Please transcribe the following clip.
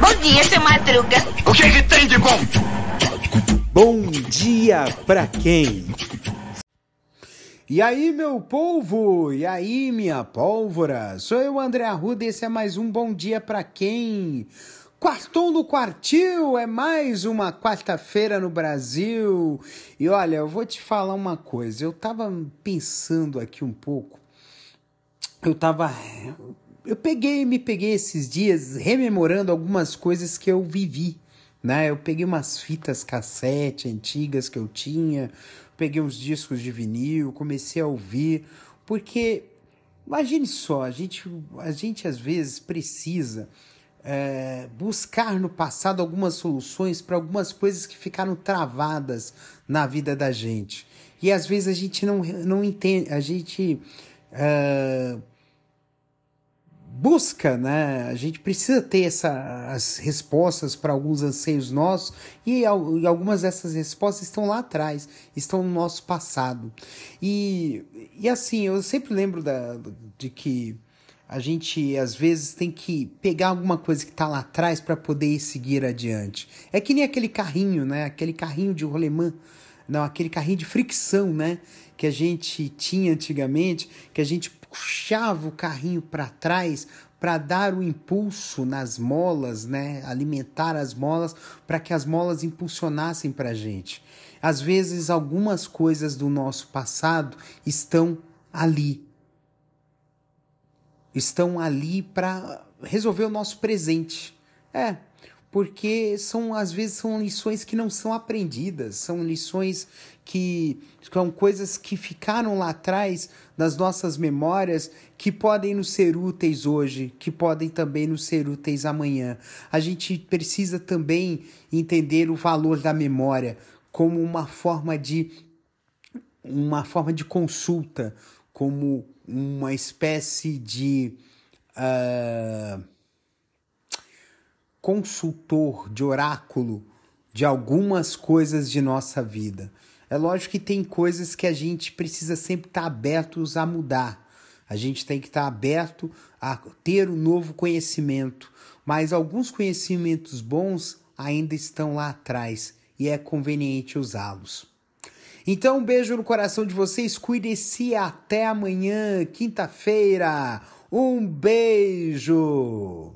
Bom dia, seu Madruga. O que, que tem de bom? Bom dia pra quem? E aí, meu polvo? E aí, minha pólvora? Sou eu, André Arruda, e esse é mais um Bom Dia Pra Quem? Quartou no Quartil é mais uma quarta-feira no Brasil. E olha, eu vou te falar uma coisa. Eu tava pensando aqui um pouco. Eu tava. Eu peguei, me peguei esses dias rememorando algumas coisas que eu vivi. Né? Eu peguei umas fitas cassete antigas que eu tinha, peguei uns discos de vinil, comecei a ouvir, porque imagine só, a gente, a gente às vezes precisa é, buscar no passado algumas soluções para algumas coisas que ficaram travadas na vida da gente. E às vezes a gente não, não entende, a gente é, busca, né? A gente precisa ter essa, as respostas para alguns anseios nossos e, e, algumas dessas respostas estão lá atrás, estão no nosso passado. E, e assim, eu sempre lembro da, de que a gente às vezes tem que pegar alguma coisa que está lá atrás para poder seguir adiante. É que nem aquele carrinho, né? Aquele carrinho de rolemã, não, aquele carrinho de fricção, né? Que a gente tinha antigamente, que a gente puxava o carrinho para trás para dar o impulso nas molas, né? Alimentar as molas para que as molas impulsionassem para a gente. Às vezes algumas coisas do nosso passado estão ali, estão ali para resolver o nosso presente. É, porque são às vezes são lições que não são aprendidas, são lições que são coisas que ficaram lá atrás nas nossas memórias que podem nos ser úteis hoje, que podem também nos ser úteis amanhã. A gente precisa também entender o valor da memória como uma forma de uma forma de consulta, como uma espécie de uh, consultor, de oráculo de algumas coisas de nossa vida. É lógico que tem coisas que a gente precisa sempre estar abertos a mudar. A gente tem que estar aberto a ter um novo conhecimento, mas alguns conhecimentos bons ainda estão lá atrás e é conveniente usá-los. Então, um beijo no coração de vocês, cuide-se até amanhã, quinta-feira. Um beijo!